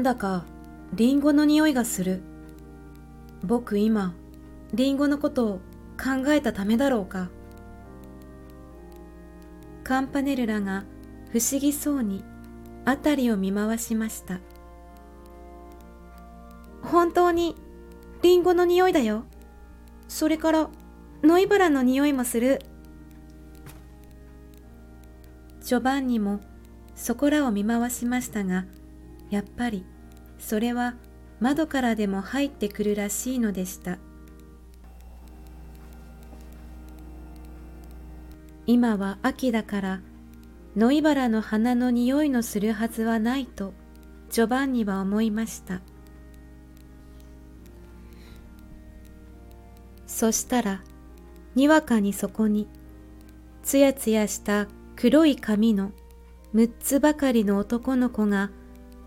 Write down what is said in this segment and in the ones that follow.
なんだかリンゴの匂いがする。僕今、リンゴのことを考えたためだろうか。カンパネルラが不思議そうに辺りを見回しました。本当にリンゴの匂いだよ。それからノイバラの匂いもする。ジョバンニもそこらを見回しましたが、やっぱりそれは窓からでも入ってくるらしいのでした。今は秋だから野いばらの花の匂いのするはずはないとジョバンニは思いましたそしたらにわかにそこにつやつやした黒い髪の6つばかりの男の子が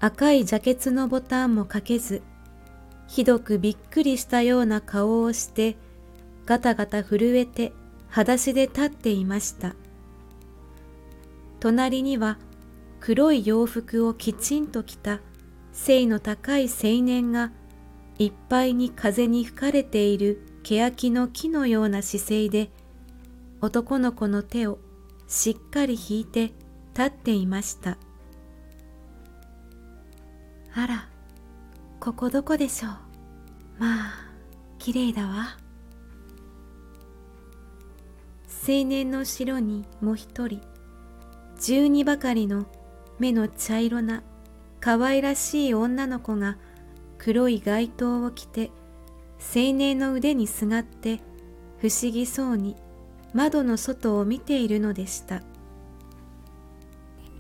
赤いジャケツのボタンもかけずひどくびっくりしたような顔をしてガタガタ震えて裸足で立っていました。隣には黒い洋服をきちんと着た背の高い青年がいっぱいに風に吹かれている欅の木のような姿勢で男の子の手をしっかり引いて立っていました。あら、ここどこでしょう？まあ、きれいだわ。青年の後ろにもう一人十二ばかりの目の茶色な可愛らしい女の子が黒い街灯を着て青年の腕にすがって不思議そうに窓の外を見ているのでした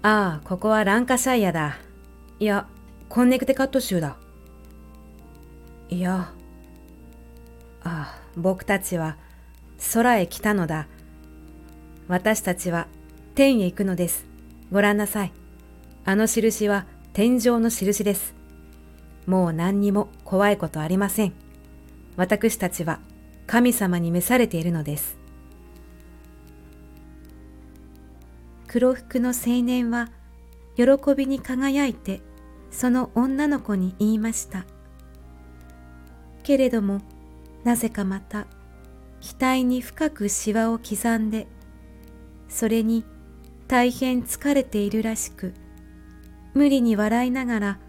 ああここはランカシャイアだいやコンネクテカット州だいやああ僕たちは空へ来たのだ私たちは天へ行くのです。ご覧なさい。あの印は天上の印です。もう何にも怖いことありません。私たちは神様に召されているのです。黒服の青年は喜びに輝いてその女の子に言いました。けれどもなぜかまた額に深くシワを刻んでそれに大変疲れているらしく、無理に笑いながら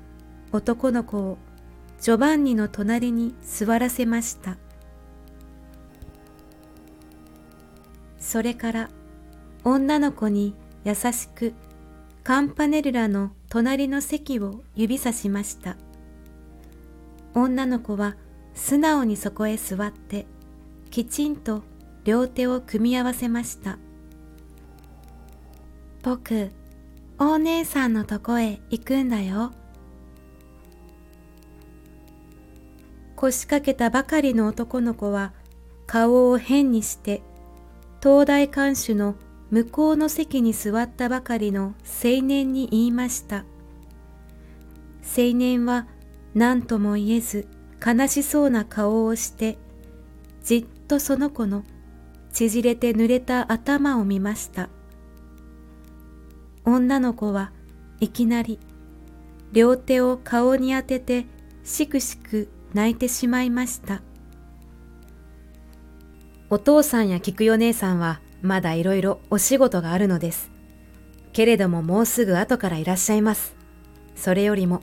男の子をジョバンニの隣に座らせました。それから女の子に優しくカンパネルラの隣の席を指さしました。女の子は素直にそこへ座ってきちんと両手を組み合わせました。僕、お姉さんのとこへ行くんだよ。腰掛けたばかりの男の子は顔を変にして東大看守の向こうの席に座ったばかりの青年に言いました。青年は何とも言えず悲しそうな顔をしてじっとその子の縮れて濡れた頭を見ました。女の子はいきなり両手を顔に当ててしくしく泣いてしまいました。お父さんや菊代姉さんはまだいろいろお仕事があるのです。けれどももうすぐ後からいらっしゃいます。それよりも、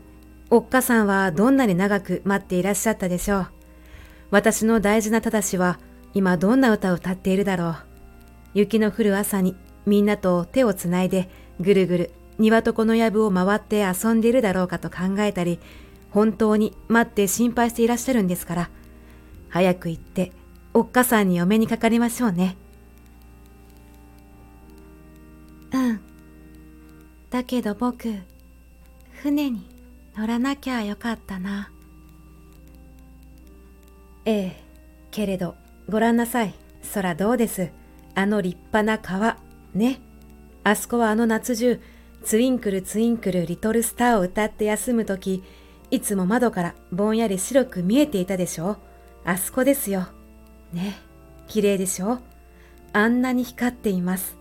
おっかさんはどんなに長く待っていらっしゃったでしょう。私の大事なただしは今どんな歌を歌っているだろう。雪の降る朝にみんなと手をつないでぐるぐる庭とこの藪を回って遊んでいるだろうかと考えたり、本当に待って心配していらっしゃるんですから、早く行って、おっかさんにお目にかかりましょうね。だけど僕、船に乗らなきゃよかったな。ええ、けれど、ごらんなさい。空どうです？あの立派な川、ね。あそこはあの夏中、ツインクルツインクルリトルスターを歌って休むとき、いつも窓からぼんやり白く見えていたでしょ？あそこですよ。ね、綺麗でしょ？あんなに光っています。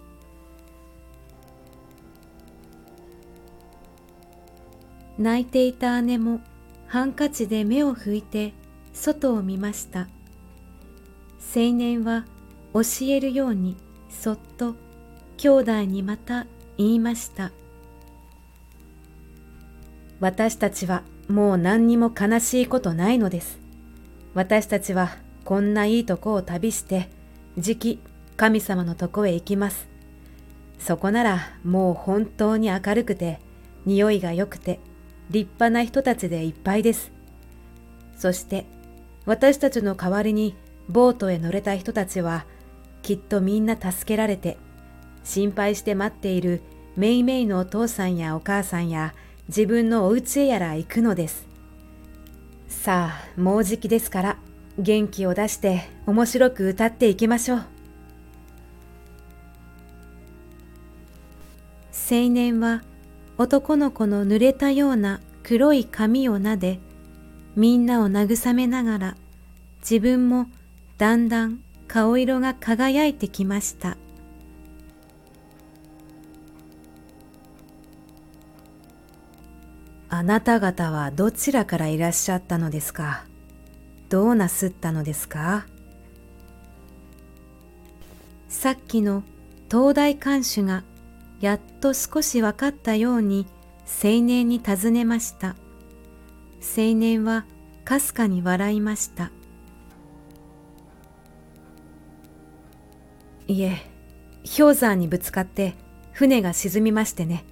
泣いていた姉もハンカチで目を拭いて外を見ました。青年は教えるようにそっと兄弟にまた言いました。私たちはもう何にも悲しいことないのです。私たちはこんないいとこを旅して、じき神様のとこへ行きます。そこならもう本当に明るくて、匂いが良くて、立派な人たちでいっぱいです。そして私たちの代わりにボートへ乗れた人たちは、きっとみんな助けられて、心配して待っているめいめいのお父さんやお母さんや自分のお家へやら行くのです。さあ、もうじきですから、元気を出して面白く歌っていきましょう。青年は男の子の濡れたような黒い髪を撫で、みんなを慰めながら、自分もだんだん顔色が輝いてきました。あなた方はどちらからいらっしゃったのですか？どうなすったのですか？さっきの東大館主がやっと少し分かったように青年に尋ねました。青年はかすかに笑いました。いえ、氷山にぶつかって船が沈みましてね。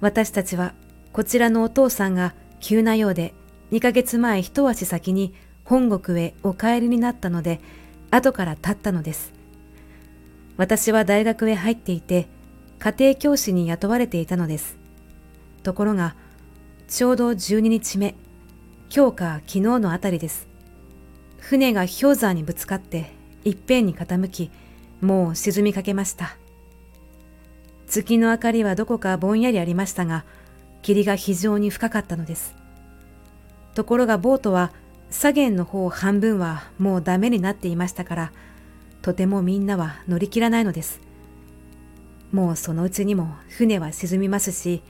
私たちはこちらのお父さんが急なようで2ヶ月前一足先に本国へお帰りになったので後から立ったのです。私は大学へ入っていて家庭教師に雇われていたのです。ところがちょうど12日目、今日か昨日のあたりです。船が氷山にぶつかっていっぺんに傾き、もう沈みかけました。月の明かりはどこかぼんやりありましたが、霧が非常に深かったのです。ところがボートは左舷の方半分はもうダメになっていましたから、とてもみんなは乗り切らないのです。もうそのうちにも船は沈みますし、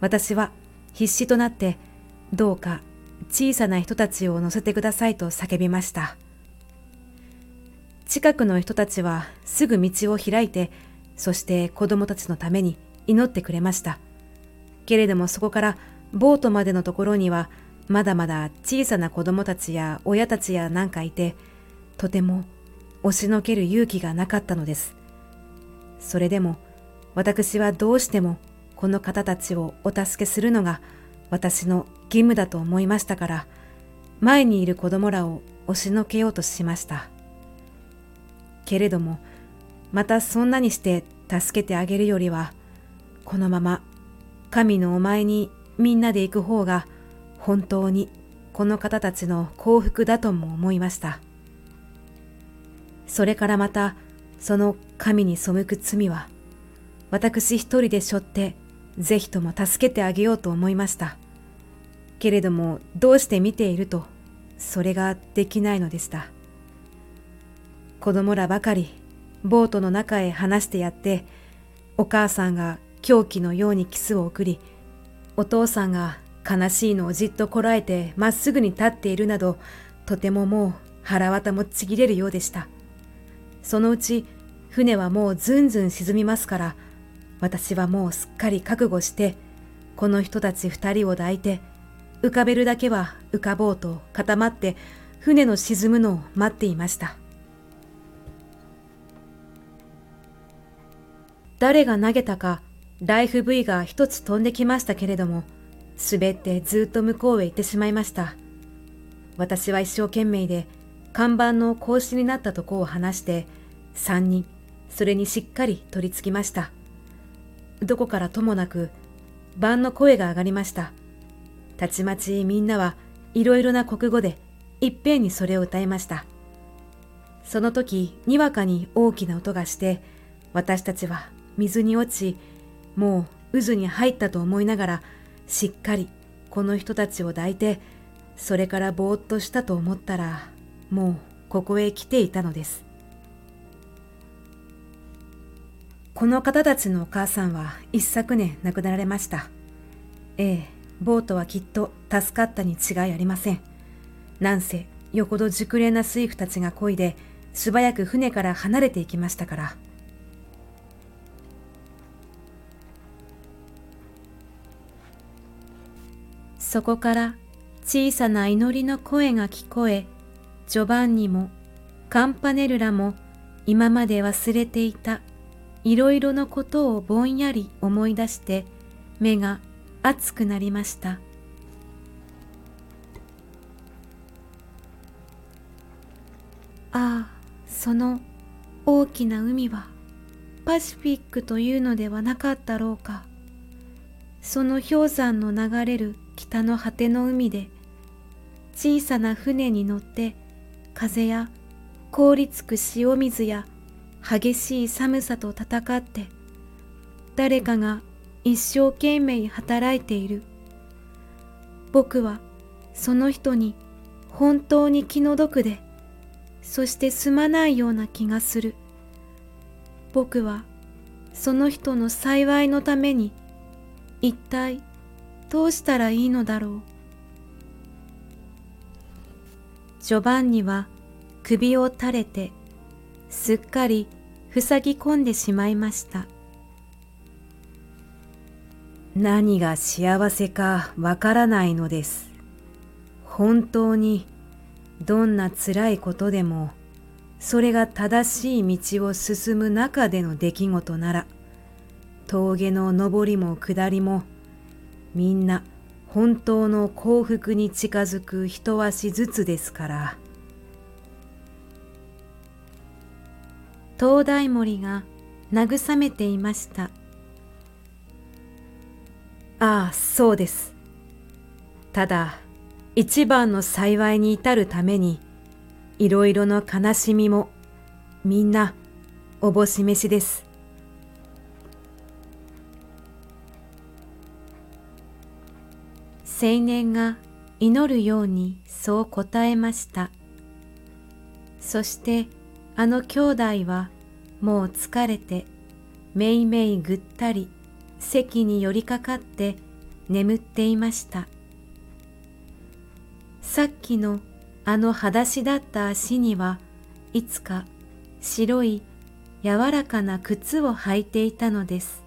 私は必死となってどうか小さな人たちを乗せてくださいと叫びました。近くの人たちはすぐ道を開いて、そして子供たちのために祈ってくれました。けれどもそこからボートまでのところにはまだまだ小さな子供たちや親たちやなんかいて、とても押しのける勇気がなかったのです。それでも私はどうしてもこの方たちをお助けするのが私の義務だと思いましたから、前にいる子供らを押しのけようとしました。けれども、またそんなにして助けてあげるよりは、このまま神のお前にみんなで行く方が本当にこの方たちの幸福だとも思いました。それからまたその神に背く罪は私一人で背負ってぜひとも助けてあげようと思いました。けれどもどうして見ているとそれができないのでした。子供らばかりボートの中へ離してやって、お母さんが狂気のようにキスを送り、お父さんが悲しいのをじっとこらえてまっすぐに立っているなど、とてももう腹渡もちぎれるようでした。そのうち船はもうずんずん沈みますから、私はもうすっかり覚悟して、この人たち二人を抱いて、浮かべるだけは浮かぼうと固まって船の沈むのを待っていました。誰が投げたか、ライフ V が一つ飛んできましたけれども、滑ってずっと向こうへ行ってしまいました。私は一生懸命で、看板の格子になったとこを離して、三人、それにしっかり取り付きました。どこからともなく、晩の声が上がりました。たちまちみんなはいろいろな国語で、いっぺんにそれを歌いました。その時、にわかに大きな音がして、私たちは水に落ち、もう渦に入ったと思いながら、しっかりこの人たちを抱いて、それからぼーっとしたと思ったら、もうここへ来ていたのです。この方たちのお母さんは一昨年亡くなられました。ええ、ボートはきっと助かったに違いありません。なんせ、よほど熟練な水夫たちが漕いで、素早く船から離れていきましたから。そこから小さな祈りの声が聞こえ、ジョバンニもカンパネルラも今まで忘れていたいろいろのことをぼんやり思い出して目が熱くなりました。ああ、その大きな海はパシフィックというのではなかったろうか。その氷山の流れる北の果ての海で小さな船に乗って風や凍りつく塩水や激しい寒さと戦って誰かが一生懸命働いている。僕はその人に本当に気の毒でそしてすまないような気がする。僕はその人の幸いのために一体どうしたらいいのだろう。ジョバンニは首を垂れてすっかり塞ぎ込んでしまいました何が幸せかわからないのです本当にどんな辛いことでもそれが正しい道を進む中での出来事なら峠の上りも下りもみんな本当の幸福に近づく一足ずつですから。灯台森が慰めていました。ああ、そうです。ただ、一番の幸いに至るために、いろいろの悲しみも、みんな、おぼし飯です。青年が祈るようにそう答えました。そしてあの兄弟はもう疲れてめいめいぐったり席に寄りかかって眠っていました。さっきのあの裸足だった足にはいつか白い柔らかな靴を履いていたのです。